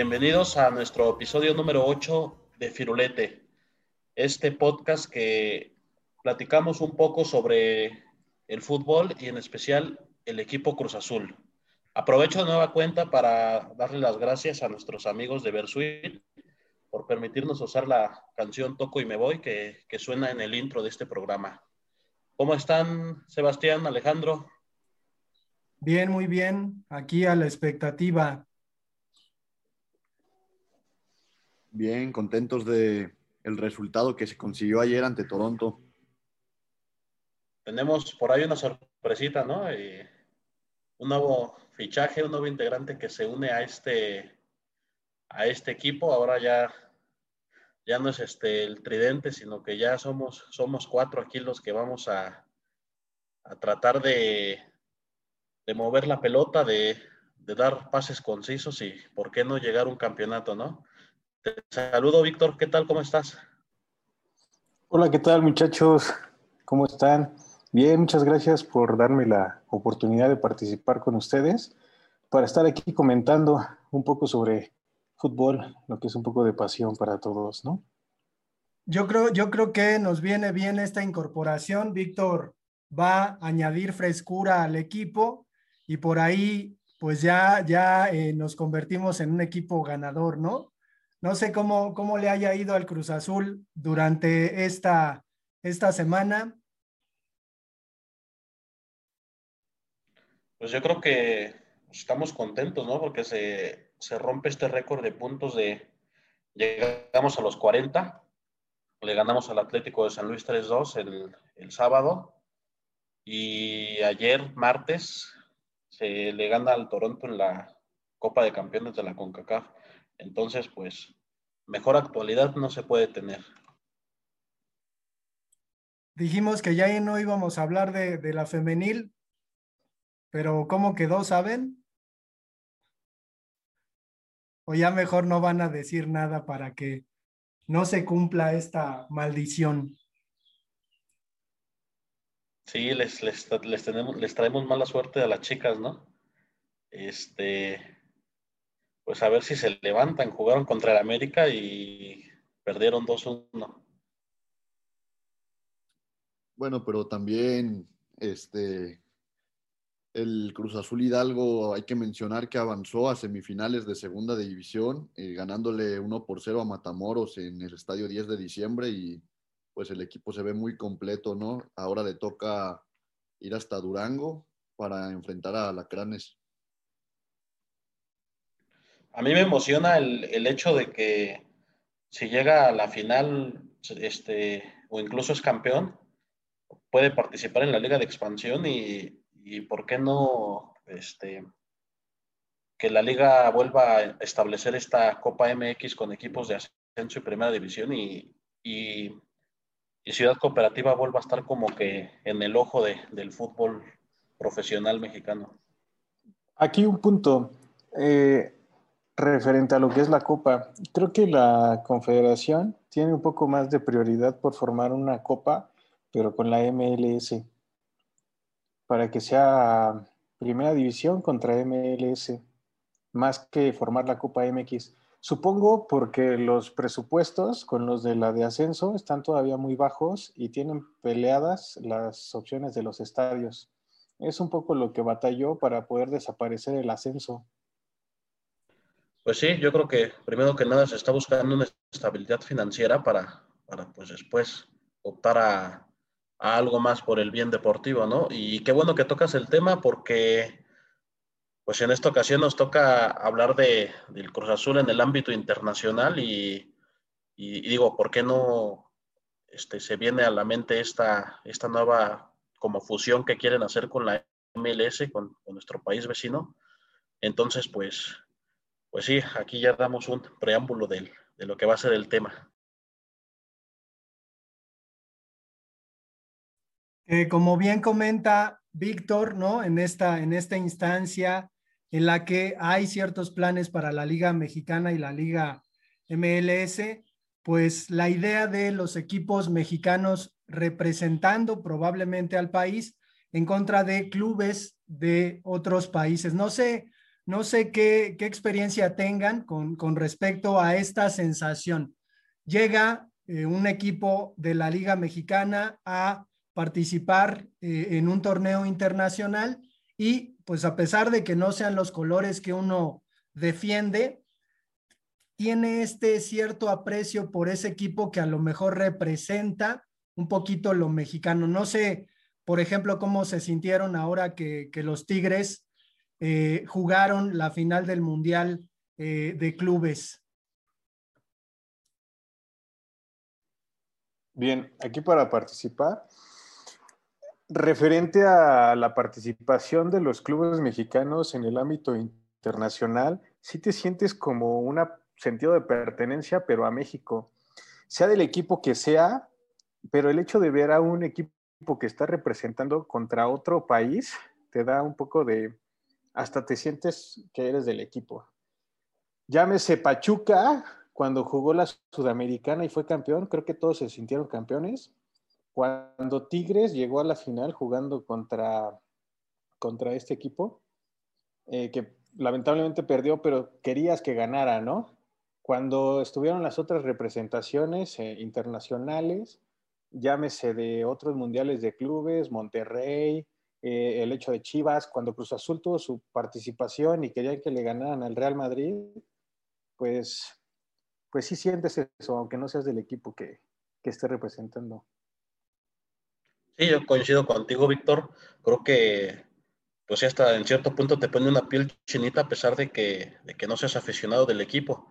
Bienvenidos a nuestro episodio número 8 de Firulete, este podcast que platicamos un poco sobre el fútbol y en especial el equipo Cruz Azul. Aprovecho de nueva cuenta para darle las gracias a nuestros amigos de Versuit por permitirnos usar la canción Toco y me voy que, que suena en el intro de este programa. ¿Cómo están, Sebastián, Alejandro? Bien, muy bien. Aquí a la expectativa. Bien, contentos de el resultado que se consiguió ayer ante Toronto. Tenemos por ahí una sorpresita, ¿no? un nuevo fichaje, un nuevo integrante que se une a este, a este equipo. Ahora ya, ya no es este, el tridente, sino que ya somos, somos cuatro aquí los que vamos a, a tratar de, de mover la pelota, de, dar pases concisos y por qué no llegar a un campeonato, ¿no? Te saludo, Víctor. ¿Qué tal? ¿Cómo estás? Hola, ¿qué tal, muchachos? ¿Cómo están? Bien, muchas gracias por darme la oportunidad de participar con ustedes para estar aquí comentando un poco sobre fútbol, lo que es un poco de pasión para todos, ¿no? Yo creo, yo creo que nos viene bien esta incorporación. Víctor va a añadir frescura al equipo y por ahí pues ya, ya eh, nos convertimos en un equipo ganador, ¿no? No sé cómo, cómo le haya ido al Cruz Azul durante esta, esta semana. Pues yo creo que estamos contentos, ¿no? Porque se, se rompe este récord de puntos de llegamos a los 40, le ganamos al Atlético de San Luis 3-2 el, el sábado y ayer martes se le gana al Toronto en la Copa de Campeones de la CONCACAF. Entonces, pues, mejor actualidad no se puede tener. Dijimos que ya no íbamos a hablar de, de la femenil, pero ¿cómo quedó, saben? O ya mejor no van a decir nada para que no se cumpla esta maldición. Sí, les, les, les, tenemos, les traemos mala suerte a las chicas, ¿no? Este, pues a ver si se levantan. Jugaron contra el América y perdieron 2-1. Bueno, pero también este el Cruz Azul Hidalgo hay que mencionar que avanzó a semifinales de segunda división, eh, ganándole 1 por 0 a Matamoros en el estadio 10 de diciembre y pues el equipo se ve muy completo, ¿no? Ahora le toca ir hasta Durango para enfrentar a Lacranes. A mí me emociona el, el, hecho de que si llega a la final, este, o incluso es campeón, puede participar en la liga de expansión y, y por qué no, este, que la liga vuelva a establecer esta Copa MX con equipos de ascenso y primera división y, y Ciudad Cooperativa vuelva a estar como que en el ojo de, del fútbol profesional mexicano. Aquí un punto eh, referente a lo que es la Copa. Creo que la Confederación tiene un poco más de prioridad por formar una Copa, pero con la MLS, para que sea primera división contra MLS, más que formar la Copa MX. Supongo porque los presupuestos con los de la de ascenso están todavía muy bajos y tienen peleadas las opciones de los estadios. Es un poco lo que batalló para poder desaparecer el ascenso. Pues sí, yo creo que primero que nada se está buscando una estabilidad financiera para, para pues después optar a, a algo más por el bien deportivo, ¿no? Y qué bueno que tocas el tema porque pues en esta ocasión nos toca hablar de, del Cruz Azul en el ámbito internacional y, y, y, digo, ¿por qué no este, se viene a la mente esta, esta nueva como fusión que quieren hacer con la MLS, con, con nuestro país vecino? Entonces, pues, pues sí, aquí ya damos un preámbulo de, lo que va a ser el tema. Como bien comenta Víctor, ¿no? En esta, en esta instancia en la que hay ciertos planes para la Liga Mexicana y la Liga MLS, pues la idea de los equipos mexicanos representando probablemente al país en contra de clubes de otros países. No sé, No sé qué, experiencia tengan con, respecto a esta sensación. Llega eh, un equipo de la Liga Mexicana a participar eh, en un torneo internacional y pues a pesar de que no sean los colores que uno defiende, tiene este cierto aprecio por ese equipo que a lo mejor representa un poquito lo mexicano. No sé, por ejemplo, cómo se sintieron ahora que, los Tigres eh, jugaron la final del Mundial eh, de Clubes. Bien, aquí para participar, referente a la participación de los clubes mexicanos en el ámbito internacional, sí te sientes como un sentido de pertenencia, pero a México, sea del equipo que sea, pero el hecho de ver a un equipo que está representando contra otro país te da un poco de, hasta te sientes que eres del equipo. Llámese Pachuca, cuando jugó la Sudamericana y fue campeón, creo que todos se sintieron campeones. Cuando Tigres llegó a la final jugando contra, contra este equipo, eh, que lamentablemente perdió, pero querías que ganara, ¿no? Cuando estuvieron las otras representaciones eh, internacionales, llámese de otros mundiales de clubes, Monterrey, eh, el hecho de Chivas, cuando Cruz Azul tuvo su participación y querían que le ganaran al Real Madrid, pues, pues sí sientes eso, aunque no seas del equipo que, que esté representando. Sí, yo coincido contigo, Víctor. Creo que, pues hasta en cierto punto te pone una piel chinita a pesar de que, de que no seas aficionado del equipo.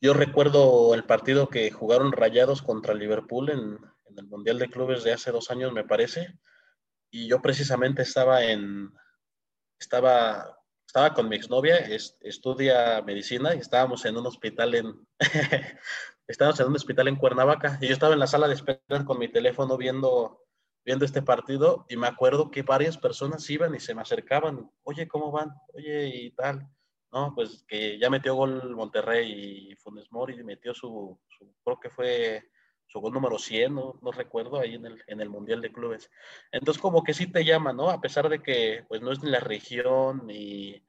Yo recuerdo el partido que jugaron Rayados contra Liverpool en, en el Mundial de Clubes de hace dos años, me parece. Y yo precisamente estaba en, estaba, estaba con mi exnovia, estudia medicina y estábamos en un hospital en, estábamos en un hospital en Cuernavaca y yo estaba en la sala de espera con mi teléfono viendo, viendo este partido y me acuerdo que varias personas iban y se me acercaban, oye, ¿cómo van? Oye, y tal. No, pues que ya metió gol Monterrey y Funes Mori metió su, su creo que fue su número 100, no, no recuerdo, ahí en el, en el Mundial de Clubes. Entonces como que sí te llama, ¿no? A pesar de que pues no es ni la región ni,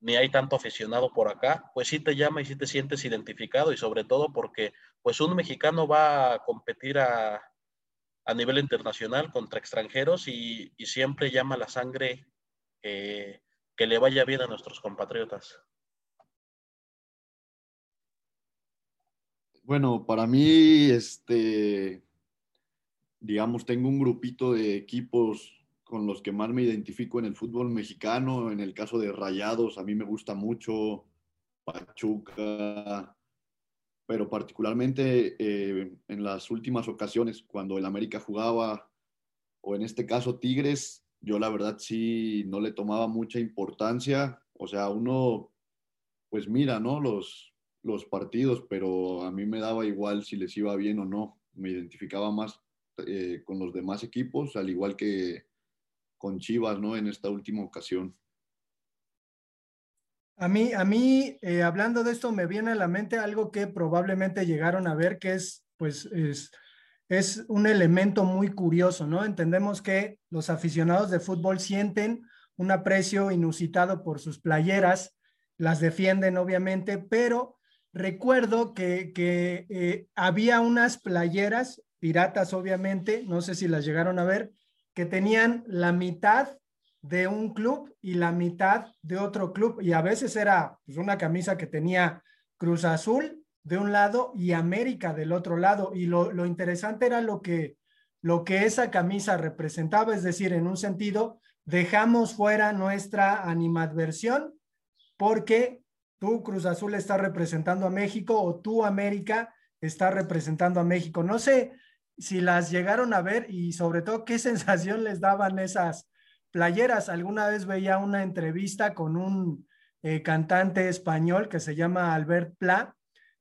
ni hay tanto aficionado por acá, pues sí te llama y sí te sientes identificado y sobre todo porque pues un mexicano va a competir a, a nivel internacional contra extranjeros y, y siempre llama la sangre que le vaya bien a nuestros compatriotas. Bueno, para mí, este, digamos, tengo un grupito de equipos con los que más me identifico en el fútbol mexicano. En el caso de Rayados, a mí me gusta mucho Pachuca, pero particularmente eh, en las últimas ocasiones, cuando el América jugaba, o en este caso Tigres, yo la verdad sí no le tomaba mucha importancia. O sea, uno, pues mira, ¿no? Los, los partidos, pero a mí me daba igual si les iba bien o no. Me identificaba más eh, con los demás equipos, al igual que con Chivas, ¿no? En esta última ocasión. A mí, a mí eh, hablando de esto, me viene a la mente algo que probablemente llegaron a ver, que es, pues, es, es un elemento muy curioso, ¿no? Entendemos que los aficionados de fútbol sienten un aprecio inusitado por sus playeras, las defienden obviamente, pero recuerdo que, eh, había unas playeras, piratas obviamente, no sé si las llegaron a ver, que tenían la mitad de un club y la mitad de otro club. Y a veces era pues, una camisa que tenía Cruz Azul de un lado y América del otro lado. Y lo, lo interesante era lo que, lo que esa camisa representaba, es decir, en un sentido, dejamos fuera nuestra animadversión porque tú Cruz Azul está representando a México o tú América está representando a México. No sé si las llegaron a ver y sobre todo qué sensación les daban esas playeras. Alguna vez veía una entrevista con un eh, cantante español que se llama Albert Pla,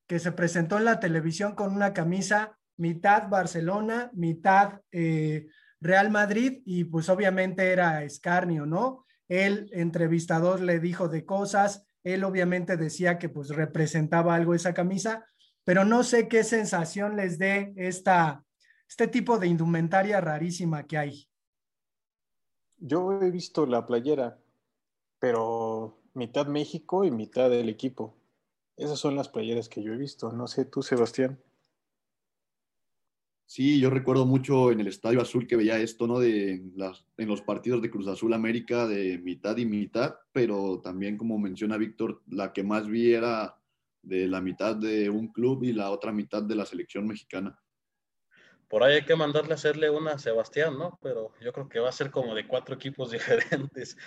que se presentó en la televisión con una camisa mitad Barcelona, mitad eh, Real Madrid y pues obviamente era escarnio, ¿no? El entrevistador le dijo de cosas, él obviamente decía que pues representaba algo esa camisa, pero no sé qué sensación les dé esta, este tipo de indumentaria rarísima que hay. Yo he visto la playera, pero mitad México y mitad del equipo. Esas son las playeras que yo he visto. No sé tú, Sebastián. Sí, yo recuerdo mucho en el Estadio Azul que veía esto, ¿no? De las, en los partidos de Cruz Azul América de mitad y mitad, pero también como menciona Víctor, la que más vi era de la mitad de un club y la otra mitad de la selección mexicana. Por ahí hay que mandarle a hacerle una a Sebastián, ¿no? Pero yo creo que va a ser como de cuatro equipos diferentes.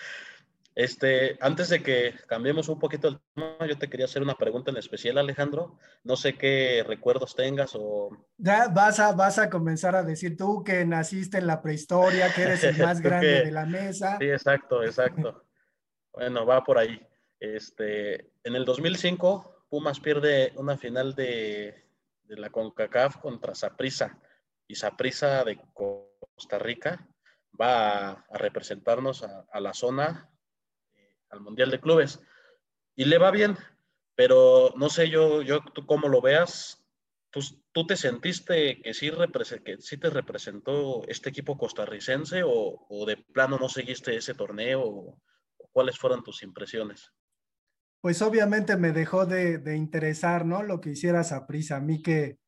Este, antes de que cambiemos un poquito el tema, yo te quería hacer una pregunta en especial, Alejandro. No sé qué recuerdos tengas o... Ya vas a, vas a comenzar a decir tú que naciste en la prehistoria, que eres el más grande de la mesa. Sí, exacto, exacto. bueno, va por ahí. Este, en el 2005, Pumas pierde una final de, de la CONCACAF contra Saprissa. Y Saprissa de Costa Rica va a, representarnos a la zona al Mundial de Clubes. Y le va bien, pero no sé yo, yo cómo lo veas, ¿tú, tú te sentiste que sí, que sí te representó este equipo costarricense o, o de plano no seguiste ese torneo? O, ¿Cuáles fueron tus impresiones? Pues obviamente me dejó de, de interesar, ¿no? Lo que hicieras a a mí que,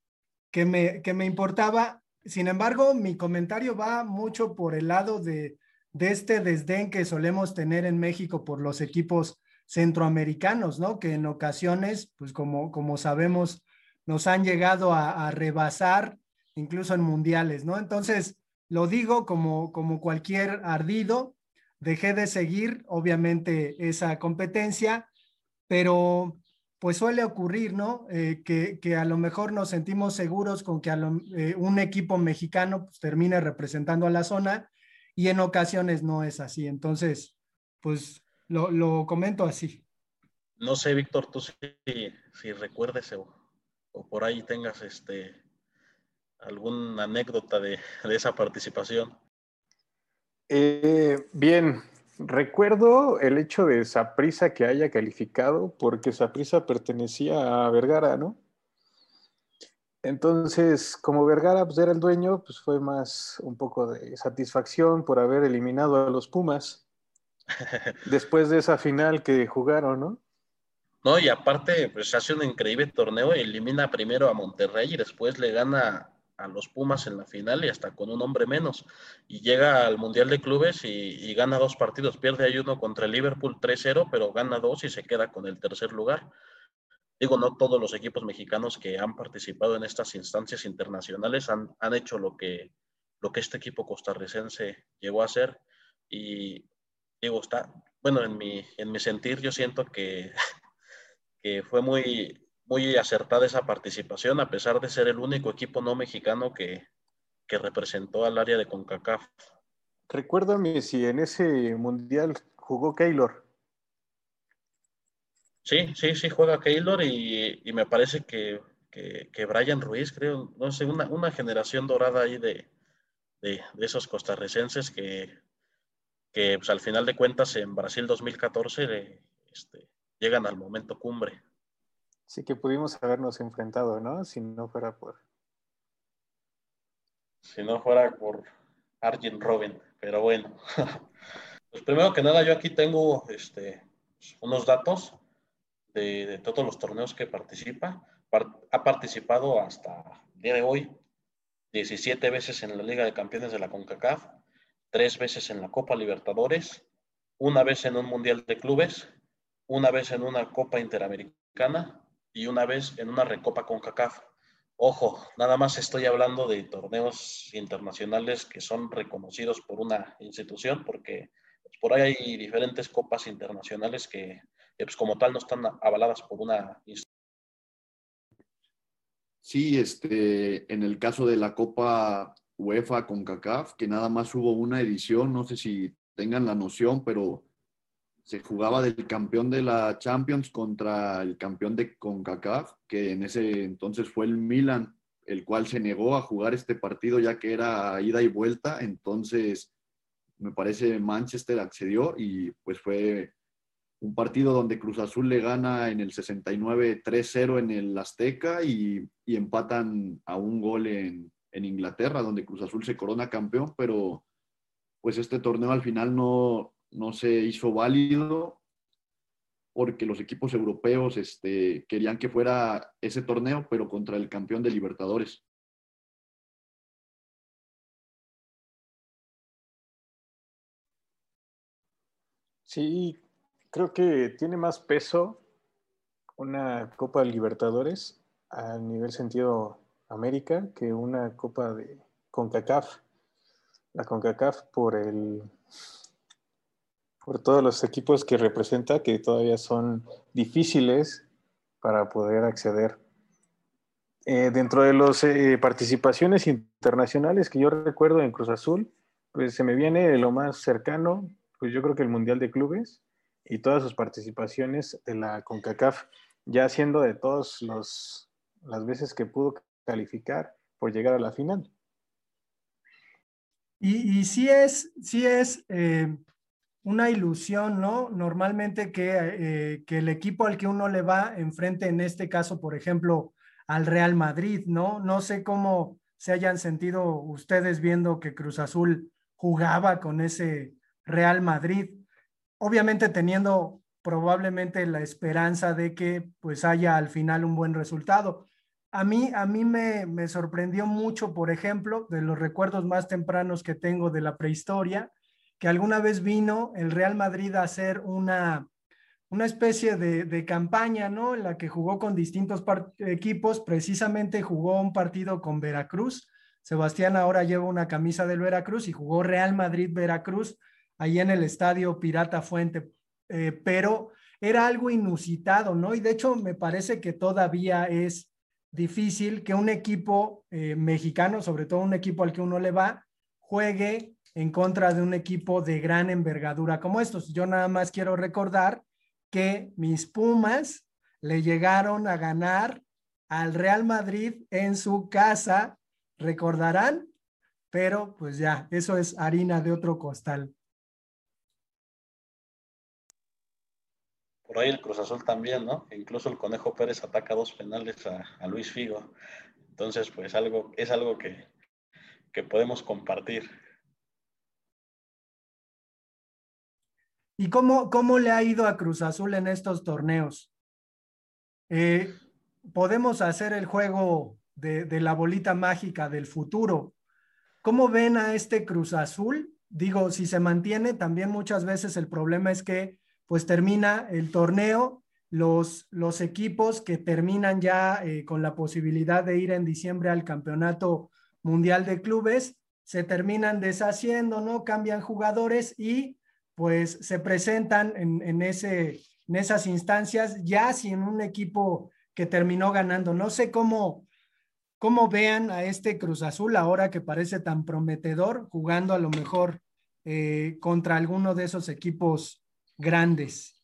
que, me, que me importaba. Sin embargo, mi comentario va mucho por el lado de, de este desdén que solemos tener en México por los equipos centroamericanos, ¿no? Que en ocasiones, pues como, como sabemos, nos han llegado a, rebasar incluso en mundiales, ¿no? Entonces, lo digo como, como cualquier ardido, dejé de seguir, obviamente, esa competencia, pero pues suele ocurrir, ¿no? Eh, que, que, a lo mejor nos sentimos seguros con que eh, un equipo mexicano pues, termine representando a la zona y en ocasiones no es así. Entonces, pues lo, lo comento así. No sé, Víctor, tú si, si recuerdes o, o, por ahí tengas este alguna anécdota de, de esa participación. Eh, bien, recuerdo el hecho de Saprisa que haya calificado, porque Saprisa pertenecía a Vergara, ¿no? Entonces, como Vergara pues, era el dueño, pues fue más un poco de satisfacción por haber eliminado a los Pumas después de esa final que jugaron, ¿no? No, y aparte, pues hace un increíble torneo, elimina primero a Monterrey y después le gana a los Pumas en la final y hasta con un hombre menos. Y llega al Mundial de Clubes y, y gana dos partidos. Pierde ahí uno contra el Liverpool 3-0, pero gana dos y se queda con el tercer lugar. Digo, no todos los equipos mexicanos que han participado en estas instancias internacionales han, han hecho lo que, lo que este equipo costarricense llegó a hacer. Y digo, está, bueno, en mi, en mi sentir yo siento que, que fue muy, muy acertada esa participación, a pesar de ser el único equipo no mexicano que, que representó al área de CONCACAF. Recuérdame si en ese mundial jugó Keylor. Sí, sí, sí juega Keylor y, y me parece que, que, que, Brian Ruiz, creo, no sé, una, una generación dorada ahí de, de, de esos costarricenses que, que pues, al final de cuentas en Brasil 2014 este, llegan al momento cumbre. Sí que pudimos habernos enfrentado, ¿no? Si no fuera por... Si no fuera por Arjen Robin, pero bueno. pues primero que nada yo aquí tengo este, unos datos de, todos los torneos que participa. ha participado hasta el día de hoy 17 veces en la Liga de Campeones de la CONCACAF, tres veces en la Copa Libertadores, una vez en un Mundial de Clubes, una vez en una Copa Interamericana y una vez en una Recopa CONCACAF. Ojo, nada más estoy hablando de torneos internacionales que son reconocidos por una institución, porque por ahí hay diferentes copas internacionales que pues como tal no están avaladas por una Sí, este, en el caso de la Copa UEFA con CACAF, que nada más hubo una edición, no sé si tengan la noción, pero se jugaba del campeón de la Champions contra el campeón de CONCACAF, que en ese entonces fue el Milan, el cual se negó a jugar este partido ya que era ida y vuelta, entonces me parece Manchester accedió y pues fue un partido donde Cruz Azul le gana en el 69 3-0 en el Azteca y, empatan a un gol en, en, Inglaterra, donde Cruz Azul se corona campeón, pero pues este torneo al final no, no se hizo válido porque los equipos europeos este, querían que fuera ese torneo, pero contra el campeón de Libertadores. Sí, creo que tiene más peso una Copa de Libertadores a nivel sentido América que una Copa de CONCACAF. La CONCACAF por el por todos los equipos que representa que todavía son difíciles para poder acceder. Eh, dentro de las eh, participaciones internacionales que yo recuerdo en Cruz Azul, pues se me viene lo más cercano, pues yo creo que el Mundial de Clubes y todas sus participaciones de la CONCACAF, ya siendo de todas las veces que pudo calificar por llegar a la final. Y, sí es, sí es eh, una ilusión, ¿no? Normalmente eh, que, el equipo al que uno le va enfrente, en este caso, por ejemplo, al Real Madrid, ¿no? No sé cómo se hayan sentido ustedes viendo que Cruz Azul jugaba con ese Real Madrid, obviamente teniendo probablemente la esperanza de que pues haya al final un buen resultado. A mí, a mí me, me sorprendió mucho, por ejemplo, de los recuerdos más tempranos que tengo de la prehistoria, que alguna vez vino el Real Madrid a hacer una, una especie de, campaña, ¿no? En la que jugó con distintos equipos, precisamente jugó un partido con Veracruz. Sebastián ahora lleva una camisa del Veracruz y jugó Real Madrid-Veracruz ahí en el estadio Pirata Fuente, eh, pero era algo inusitado, ¿no? Y de hecho me parece que todavía es difícil que un equipo eh, mexicano, sobre todo un equipo al que uno le va, juegue en contra de un equipo de gran envergadura como estos. Yo nada más quiero recordar que mis Pumas le llegaron a ganar al Real Madrid en su casa, recordarán, pero pues ya, eso es harina de otro costal. Por ahí el Cruz Azul también, ¿no? Incluso el Conejo Pérez ataca dos penales a, Luis Figo. Entonces, pues algo, es algo que, que podemos compartir. ¿Y cómo, cómo le ha ido a Cruz Azul en estos torneos? Eh, podemos hacer el juego de, de, la bolita mágica del futuro. ¿Cómo ven a este Cruz Azul? Digo, si se mantiene, también muchas veces el problema es que pues termina el torneo, los, los equipos que terminan ya eh, con la posibilidad de ir en diciembre al campeonato mundial de clubes, se terminan deshaciendo, ¿no? Cambian jugadores y pues se presentan en, ese, en esas instancias ya sin un equipo que terminó ganando. No sé cómo, cómo vean a este Cruz Azul ahora que parece tan prometedor, jugando a lo mejor eh, contra alguno de esos equipos grandes.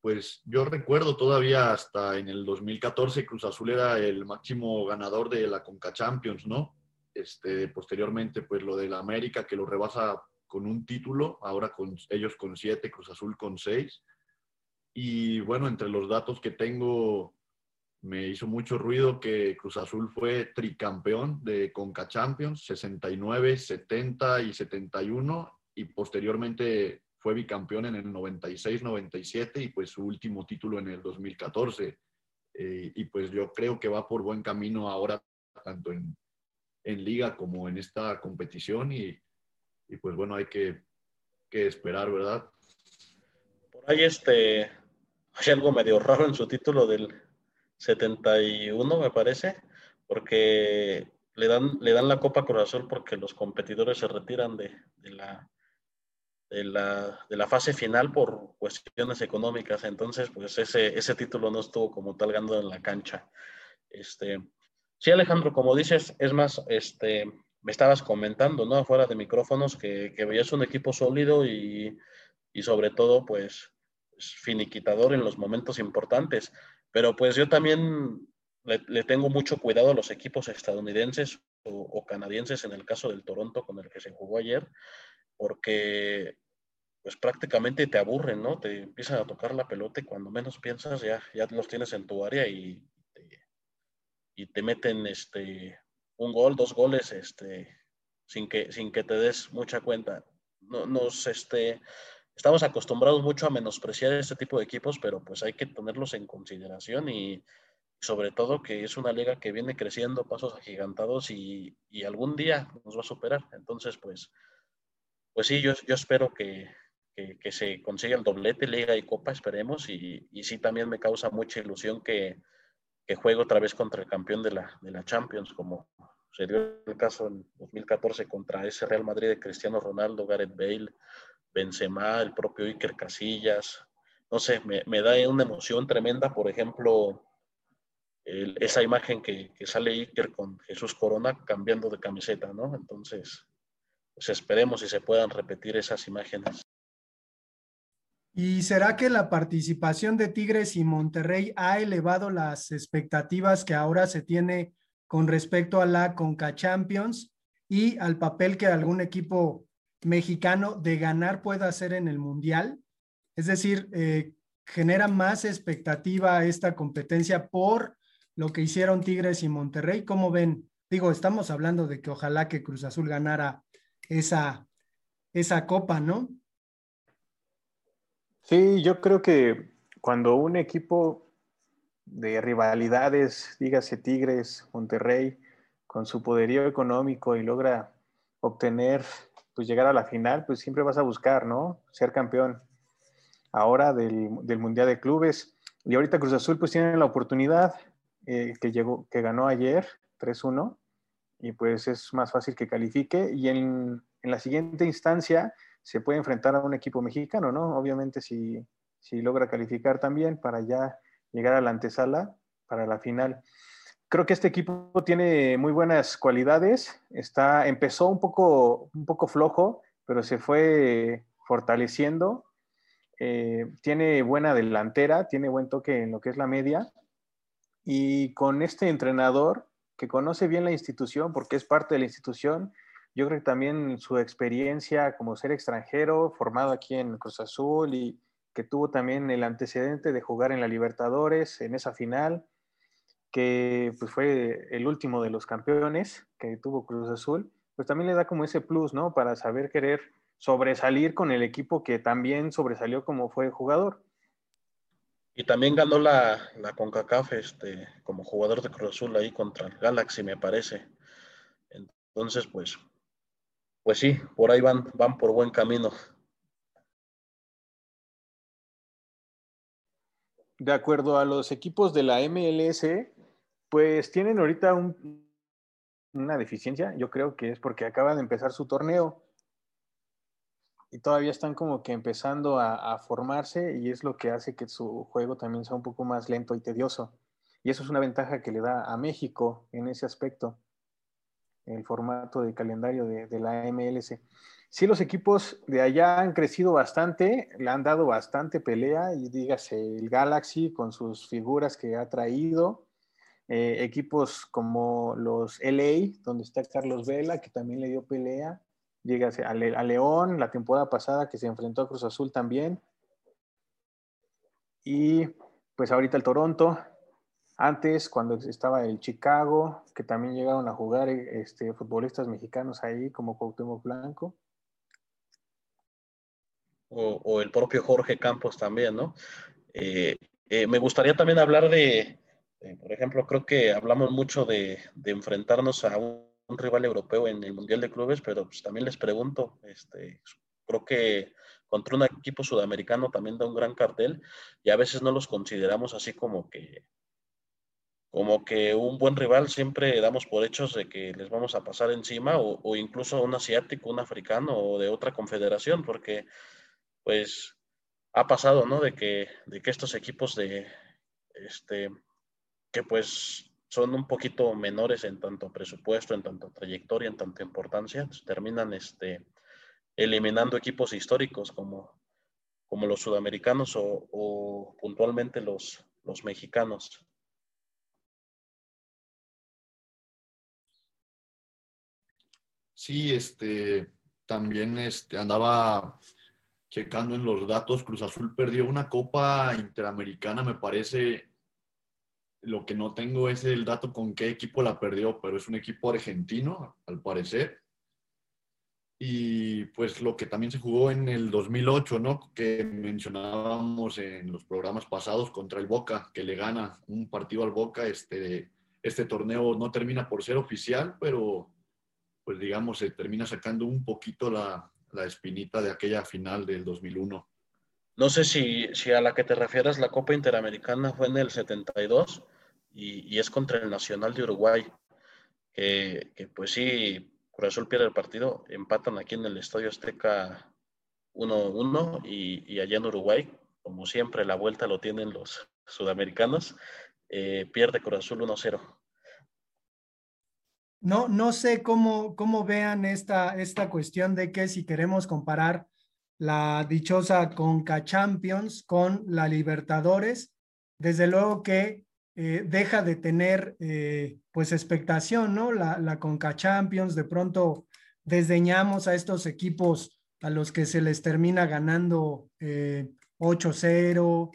Pues yo recuerdo todavía hasta en el 2014 Cruz Azul era el máximo ganador de la Conca Champions, ¿no? Este, posteriormente, pues lo de la América que lo rebasa con un título, ahora con ellos con siete, Cruz Azul con seis. Y bueno, entre los datos que tengo, me hizo mucho ruido que Cruz Azul fue tricampeón de Conca Champions, 69, 70 y 71, y posteriormente fue bicampeón en el 96-97 y pues su último título en el 2014. Eh, y pues yo creo que va por buen camino ahora, tanto en, en liga como en esta competición y, y pues bueno, hay que, esperar, ¿verdad? Por ahí este, hay algo medio raro en su título del 71, me parece, porque le dan, le dan la Copa Cruz porque los competidores se retiran de, la, de, la, de la fase final por cuestiones económicas. Entonces, pues ese, ese título no estuvo como tal ganando en la cancha. Este, sí, Alejandro, como dices, es más, este, me estabas comentando, ¿no? Afuera de micrófonos, que, que veías un equipo sólido y, y sobre todo, pues, pues, finiquitador en los momentos importantes. Pero pues yo también le, tengo mucho cuidado a los equipos estadounidenses o, canadienses, en el caso del Toronto con el que se jugó ayer, porque pues prácticamente te aburren, ¿no? Te empiezan a tocar la pelota y cuando menos piensas ya, ya los tienes en tu área y, y te meten este, un gol, dos goles, este, sin que, sin que te des mucha cuenta. No, nos, este, estamos acostumbrados mucho a menospreciar este tipo de equipos, pero pues hay que tenerlos en consideración y sobre todo que es una liga que viene creciendo pasos agigantados y, y algún día nos va a superar. Entonces, pues, pues sí, yo, yo espero que, que, se consiga el doblete, liga y copa, esperemos, y, y sí también me causa mucha ilusión que, que juegue otra vez contra el campeón de la, de la Champions, como se dio el caso en 2014 contra ese Real Madrid de Cristiano Ronaldo, Gareth Bale, Benzema, el propio Iker Casillas. No sé, me, me da una emoción tremenda, por ejemplo, esa imagen que, que, sale Iker con Jesús Corona cambiando de camiseta, ¿no? Entonces, pues esperemos si se puedan repetir esas imágenes. ¿Y será que la participación de Tigres y Monterrey ha elevado las expectativas que ahora se tiene con respecto a la Conca Champions y al papel que algún equipo mexicano de ganar pueda hacer en el Mundial? Es decir, eh, genera más expectativa esta competencia por lo que hicieron Tigres y Monterrey. ¿Cómo ven? Digo, estamos hablando de que ojalá que Cruz Azul ganara esa, esa copa, ¿no? Sí, yo creo que cuando un equipo de rivalidades, dígase Tigres, Monterrey, con su poderío económico y logra obtener, pues llegar a la final, pues siempre vas a buscar, ¿no? Ser campeón ahora del, del Mundial de Clubes. Y ahorita Cruz Azul pues tiene la oportunidad eh, que, llegó, que ganó ayer 3-1 y pues es más fácil que califique. Y en, en la siguiente instancia se puede enfrentar a un equipo mexicano, ¿no? Obviamente si, si logra calificar también para ya llegar a la antesala para la final. Creo que este equipo tiene muy buenas cualidades. Está, empezó un poco, un poco flojo, pero se fue fortaleciendo. Eh, tiene buena delantera, tiene buen toque en lo que es la media. Y con este entrenador que conoce bien la institución, porque es parte de la institución, yo creo que también su experiencia como ser extranjero, formado aquí en Cruz Azul y que tuvo también el antecedente de jugar en la Libertadores en esa final, que pues fue el último de los campeones que tuvo Cruz Azul, pues también le da como ese plus, ¿no? Para saber querer sobresalir con el equipo que también sobresalió como fue jugador. Y también ganó la, la CONCACAF este, como jugador de Cruz Azul ahí contra el Galaxy, me parece. Entonces, pues, pues sí, por ahí van, van por buen camino. De acuerdo a los equipos de la MLS, pues tienen ahorita un, una deficiencia. Yo creo que es porque acaban de empezar su torneo y todavía están como que empezando a, a, formarse y es lo que hace que su juego también sea un poco más lento y tedioso. Y eso es una ventaja que le da a México en ese aspecto el formato de calendario de, la MLS. Sí, los equipos de allá han crecido bastante, le han dado bastante pelea, y dígase el Galaxy con sus figuras que ha traído, eh, equipos como los LA, donde está Carlos Vela, que también le dio pelea, dígase a, a León, la temporada pasada que se enfrentó a Cruz Azul también, y pues ahorita el Toronto, antes, cuando estaba el Chicago, que también llegaron a jugar este, futbolistas mexicanos ahí, como Cuauhtémoc Blanco. O, el propio Jorge Campos también, ¿no? Eh, eh, me gustaría también hablar de, por ejemplo, creo que hablamos mucho de, de enfrentarnos a un, un, rival europeo en el Mundial de Clubes, pero pues también les pregunto, este, creo que contra un equipo sudamericano también da un gran cartel y a veces no los consideramos así como que como que un buen rival siempre damos por hechos de que les vamos a pasar encima o, incluso un asiático, un africano o de otra confederación, porque pues ha pasado, ¿no? De que, de que estos equipos de, este, que pues son un poquito menores en tanto presupuesto, en tanto trayectoria, en tanto importancia, pues terminan este, eliminando equipos históricos como, como los sudamericanos o, o puntualmente los, los mexicanos. Sí, este, también este, andaba checando en los datos, Cruz Azul perdió una Copa Interamericana, me parece, lo que no tengo es el dato con qué equipo la perdió, pero es un equipo argentino, al parecer. y pues lo que también se jugó en el 2008, ¿no? Que mencionábamos en los programas pasados contra el Boca, que le gana un partido al Boca. Este, este torneo no termina por ser oficial, pero pues digamos se termina sacando un poquito la, la espinita de aquella final del 2001. No sé si, si, a la que te refieras, la Copa Interamericana fue en el 72 y, y es contra el Nacional de Uruguay, que, que pues sí, Cruz Azul pierde el partido, empatan aquí en el Estadio Azteca 1-1 y, y, allá en Uruguay, como siempre, la vuelta lo tienen los sudamericanos, eh, pierde Cruz Azul 1-0. No, no sé cómo, cómo vean esta, esta cuestión de que si queremos comparar la dichosa Conca Champions con la Libertadores, desde luego que eh, deja de tener eh, pues expectación, ¿no? La, la Conca Champions, de pronto desdeñamos a estos equipos a los que se les termina ganando eh, 8-0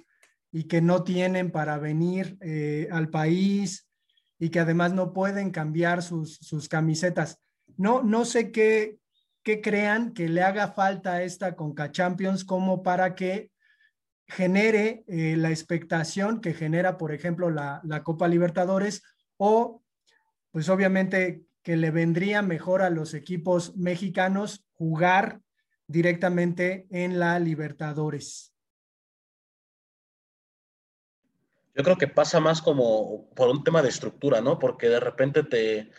y que no tienen para venir eh, al país y que además no pueden cambiar sus, sus camisetas. No, no sé qué, qué crean que le haga falta esta Conca Champions como para que genere eh, la expectación que genera, por ejemplo, la, la, Copa Libertadores o, pues obviamente, que le vendría mejor a los equipos mexicanos jugar directamente en la Libertadores. Yo creo que pasa más como por un tema de estructura, ¿no? Porque de repente te,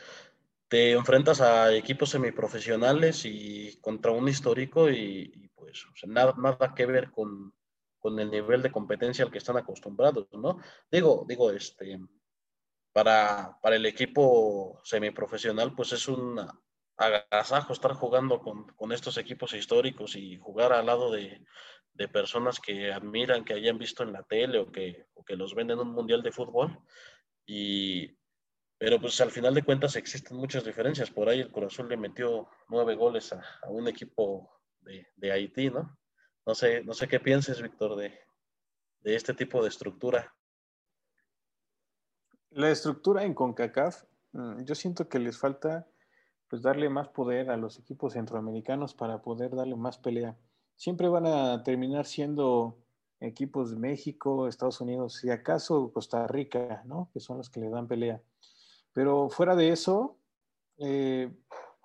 te enfrentas a equipos semiprofesionales y contra un histórico y, pues o sea, nada que ver con, con el nivel de competencia al que están acostumbrados, ¿no? Digo, digo, este, para, para el equipo semiprofesional, pues es un agasajo estar jugando con, con estos equipos históricos y jugar al lado de, de, personas que admiran, que hayan visto en la tele o que, o que los ven en un mundial de fútbol. Y, pero pues al final de cuentas existen muchas diferencias. Por ahí el Corazón le metió nueve goles a, a un equipo de, de Haití, ¿no? No sé, no sé qué pienses, Víctor, de, de, este tipo de estructura. La estructura en CONCACAF, mm, yo siento que les falta pues darle más poder a los equipos centroamericanos para poder darle más pelea. Siempre van a terminar siendo equipos de México, Estados Unidos, si acaso Costa Rica, ¿no? Que son los que le dan pelea. Pero fuera de eso, eh,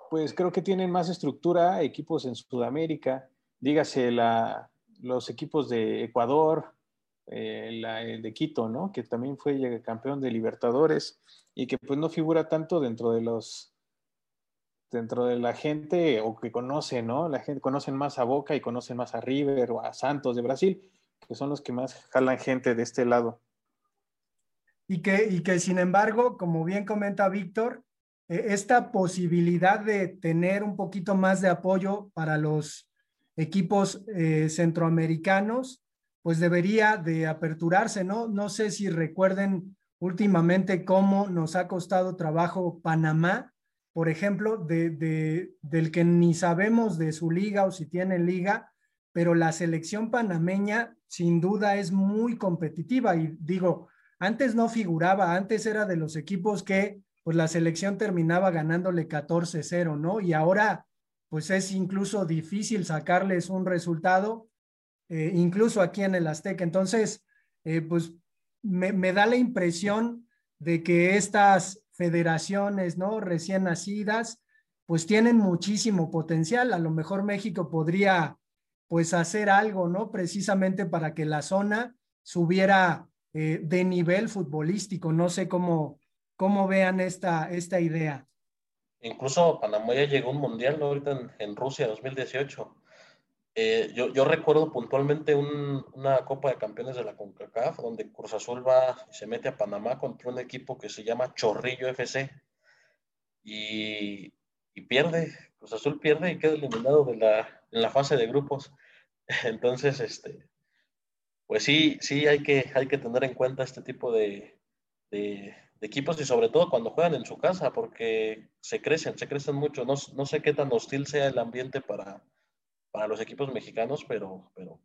pues creo que tienen más estructura equipos en Sudamérica, dígase la, los equipos de Ecuador, eh, la, el de Quito, ¿no? Que también fue campeón de Libertadores y que pues no figura tanto dentro de los dentro de la gente o que conoce, ¿no? La gente conocen más a Boca y conocen más a River o a Santos de Brasil, que son los que más jalan gente de este lado. Y que, y que sin embargo, como bien comenta Víctor, eh, esta posibilidad de tener un poquito más de apoyo para los equipos eh, centroamericanos, pues debería de aperturarse, ¿no? No sé si recuerden últimamente cómo nos ha costado trabajo Panamá, por ejemplo, de, de, del que ni sabemos de su liga o si tiene liga, pero la selección panameña sin duda es muy competitiva y digo, antes no figuraba, antes era de los equipos que pues la selección terminaba ganándole 14-0, ¿no? Y ahora pues es incluso difícil sacarles un resultado, eh, incluso aquí en el Azteca. Entonces, eh, pues me, me, da la impresión de que estas federaciones, ¿no? Recién nacidas, pues tienen muchísimo potencial. A lo mejor México podría, pues, hacer algo, ¿no? Precisamente para que la zona subiera eh, de nivel futbolístico. No sé cómo, cómo vean esta, esta idea. Incluso Panamá ya llegó un mundial ¿no? ahorita en, en, Rusia 2018. Eh, yo, yo, recuerdo puntualmente un, una Copa de Campeones de la CONCACAF donde Cruz Azul va y se mete a Panamá contra un equipo que se llama Chorrillo FC y, y pierde, Cruz Azul pierde y queda eliminado de la, en la fase de grupos. Entonces, este, pues sí, sí hay que, hay que tener en cuenta este tipo de, de, de equipos y sobre todo cuando juegan en su casa, porque se crecen, se crecen mucho. No, no sé qué tan hostil sea el ambiente para, para los equipos mexicanos, pero, pero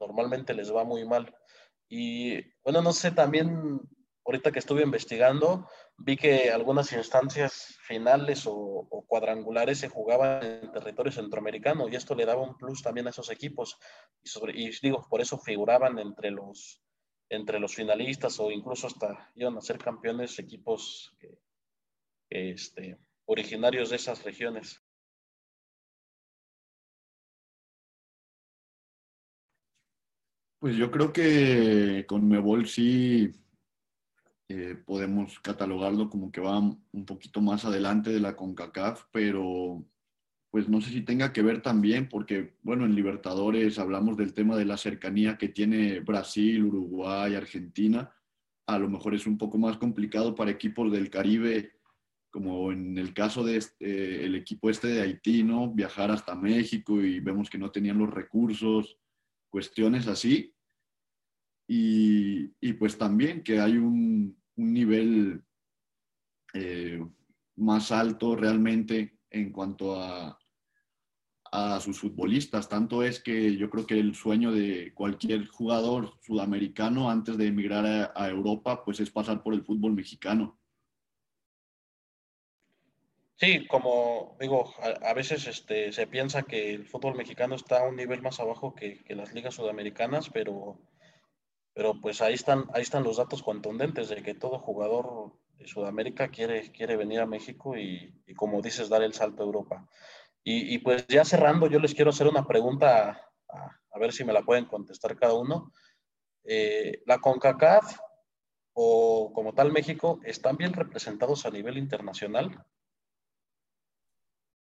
normalmente les va muy mal. Y bueno, no sé también ahorita que estuve investigando, vi que algunas instancias finales o, cuadrangulares se jugaban en territorio centroamericano y esto le daba un plus también a esos equipos. Y, sobre, y digo, por eso figuraban entre los, entre los finalistas o incluso hasta iban a ser campeones equipos este, originarios de esas regiones. Pues yo creo que con Mebol sí eh, podemos catalogarlo como que va un poquito más adelante de la CONCACAF, pero pues no sé si tenga que ver también, porque bueno, en Libertadores hablamos del tema de la cercanía que tiene Brasil, Uruguay, Argentina. A lo mejor es un poco más complicado para equipos del Caribe, como en el caso del de eh, equipo este de Haití, ¿no? Viajar hasta México y vemos que no tenían los recursos, cuestiones así y, pues también que hay un, nivel eh, más alto realmente en cuanto a, a sus futbolistas. Tanto es que yo creo que el sueño de cualquier jugador sudamericano antes de emigrar a, Europa, pues es pasar por el fútbol mexicano. Sí, como digo, a, veces este, se piensa que el fútbol mexicano está a un nivel más abajo que, que las ligas sudamericanas, pero pero pues ahí están, ahí están los datos contundentes de que todo jugador de Sudamérica quiere, quiere venir a México y, como dices, dar el salto a Europa. Y, pues ya cerrando, yo les quiero hacer una pregunta, a, ver si me la pueden contestar cada uno. Eh, ¿La CONCACAF o como tal México están bien representados a nivel internacional?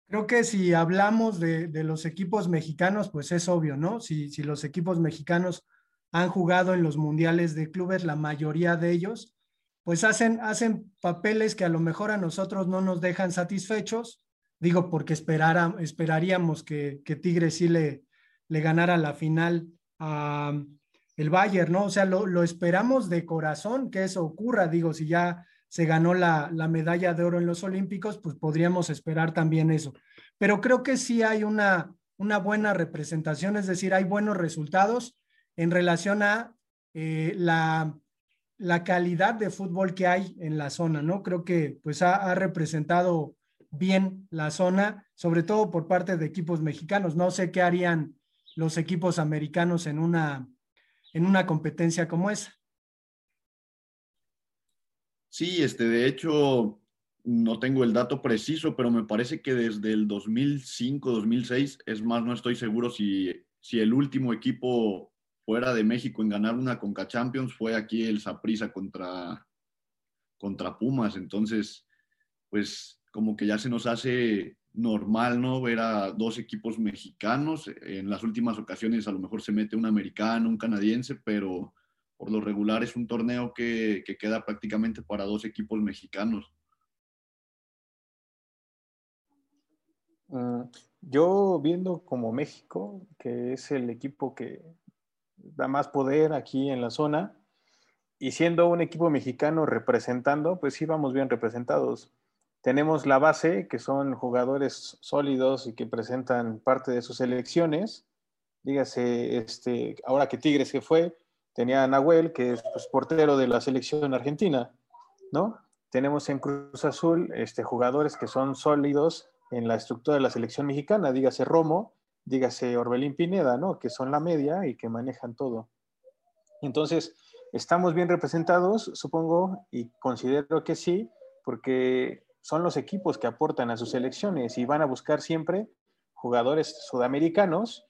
Creo que si hablamos de, los equipos mexicanos, pues es obvio, ¿no? Si, si los equipos mexicanos han jugado en los mundiales de clubes, la mayoría de ellos, pues hacen, hacen papeles que a lo mejor a nosotros no nos dejan satisfechos. Digo, porque esperara, esperaríamos que, que Tigre sí le, le ganara la final a el Bayern, ¿no? O sea, lo, lo, esperamos de corazón que eso ocurra. Digo, si ya se ganó la, la medalla de oro en los Olímpicos, pues podríamos esperar también eso. Pero creo que sí hay una, una buena representación, es decir, hay buenos resultados en relación a eh, la, calidad de fútbol que hay en la zona, ¿no? Creo que pues ha, representado bien la zona, sobre todo por parte de equipos mexicanos. No sé qué harían los equipos americanos en una, en una competencia como esa. Sí, este, de hecho, no tengo el dato preciso, pero me parece que desde el 2005, 2006, es más, no estoy seguro si, si el último equipo fuera de México en ganar una Conca Champions fue aquí el Saprissa contra, contra Pumas. Entonces, pues como que ya se nos hace normal, ¿no? Ver a dos equipos mexicanos. En las últimas ocasiones a lo mejor se mete un americano, un canadiense, pero por lo regular es un torneo que, que queda prácticamente para dos equipos mexicanos. Mm, yo viendo como México, que es el equipo que da más poder aquí en la zona. Y siendo un equipo mexicano representando, pues sí vamos bien representados. Tenemos la base, que son jugadores sólidos y que presentan parte de sus elecciones. Dígase, este, ahora que Tigres que fue, tenía a Nahuel, que es pues, portero de la selección argentina, ¿no? Tenemos en Cruz Azul este, jugadores que son sólidos en la estructura de la selección mexicana, dígase Romo, dígase Orbelín Pineda, ¿no? Que son la media y que manejan todo. Entonces, estamos bien representados, supongo, y considero que sí, porque son los equipos que aportan a sus selecciones y van a buscar siempre jugadores sudamericanos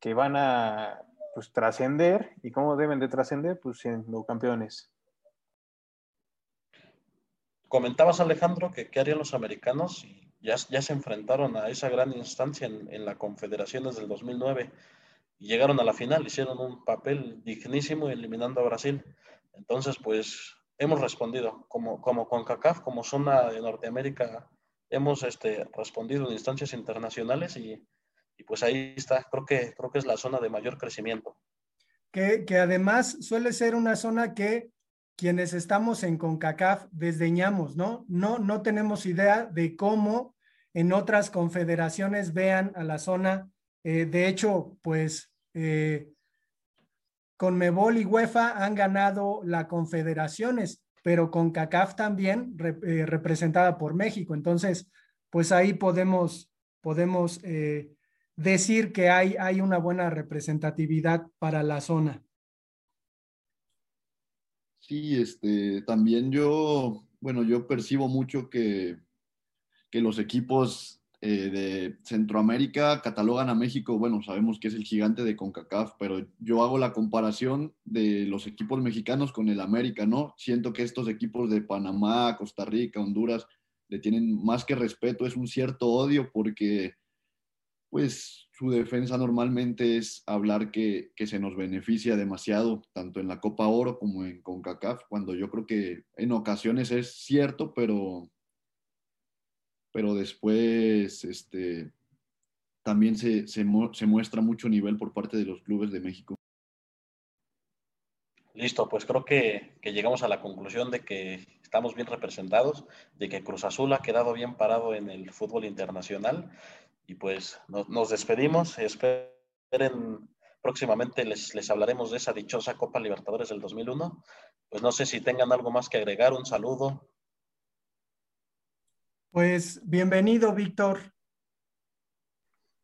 que van a pues, trascender. ¿Y cómo deben de trascender? Pues siendo campeones. Comentabas, Alejandro, que qué harían los americanos ya, se enfrentaron a esa gran instancia en, la Confederación desde el 2009 y llegaron a la final, hicieron un papel dignísimo eliminando a Brasil. Entonces, pues hemos respondido como, como CONCACAF, como zona de Norteamérica, hemos este, respondido en instancias internacionales y, pues ahí está, creo que, creo que es la zona de mayor crecimiento. Que, que además suele ser una zona que quienes estamos en CONCACAF desdeñamos, ¿no? No, no tenemos idea de cómo en otras confederaciones vean a la zona. Eh, de hecho, pues, eh, Conmebol y UEFA han ganado la confederaciones, pero con CACAF también eh, representada por México. Entonces, pues ahí podemos, podemos eh, decir que hay, hay una buena representatividad para la zona. Sí, este, también yo, bueno, yo percibo mucho que, que los equipos eh, de Centroamérica catalogan a México, bueno, sabemos que es el gigante de CONCACAF, pero yo hago la comparación de los equipos mexicanos con el América, ¿no? Siento que estos equipos de Panamá, Costa Rica, Honduras, le tienen más que respeto, es un cierto odio porque, pues, su defensa normalmente es hablar que, que se nos beneficia demasiado, tanto en la Copa Oro como en CONCACAF, cuando yo creo que en ocasiones es cierto, pero pero después este, también se, se, muestra mucho nivel por parte de los clubes de México. Listo, pues creo que, llegamos a la conclusión de que estamos bien representados, de que Cruz Azul ha quedado bien parado en el fútbol internacional y pues nos despedimos. Esperen, próximamente les, les hablaremos de esa dichosa Copa Libertadores del 2001. Pues no sé si tengan algo más que agregar, un saludo, pues bienvenido, Víctor.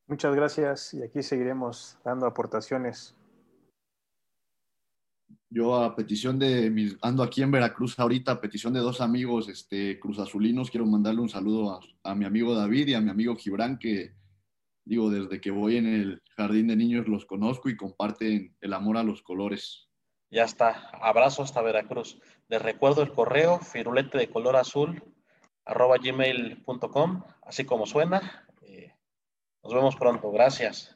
Muchas gracias y aquí seguiremos dando aportaciones. Yo a petición de mis, ando aquí en Veracruz ahorita, a petición de dos amigos este, Cruz Azulinos, quiero mandarle un saludo a, mi amigo David y a mi amigo Gibran, que digo, desde que voy en el jardín de niños los conozco y comparten el amor a los colores. Ya está, abrazo hasta Veracruz. Les recuerdo el correo, firulete de color azul, arroba gmail.com, así como suena. Eh, nos vemos pronto. Gracias.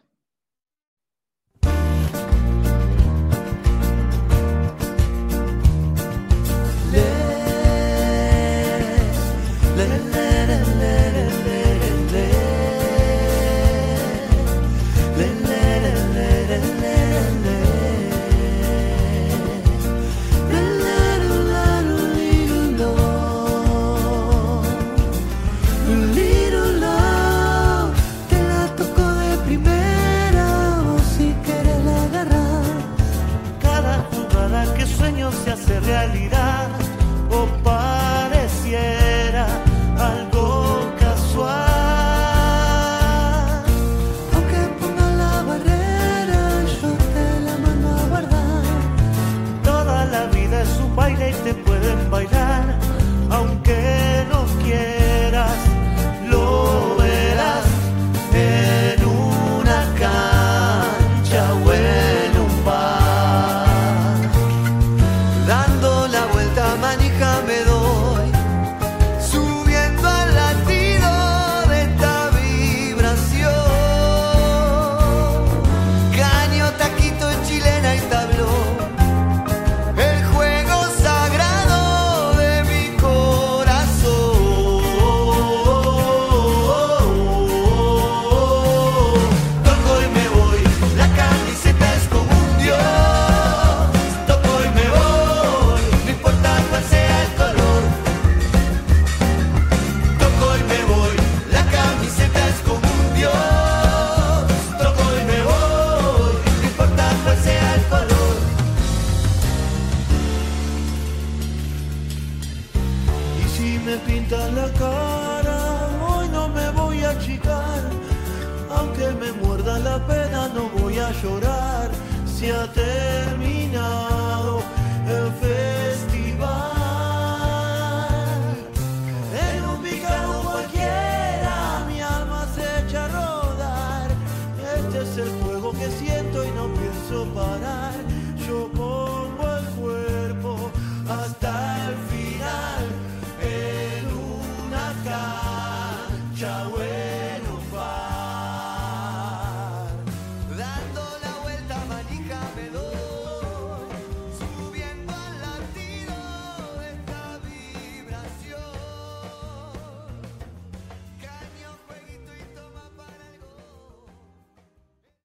Aunque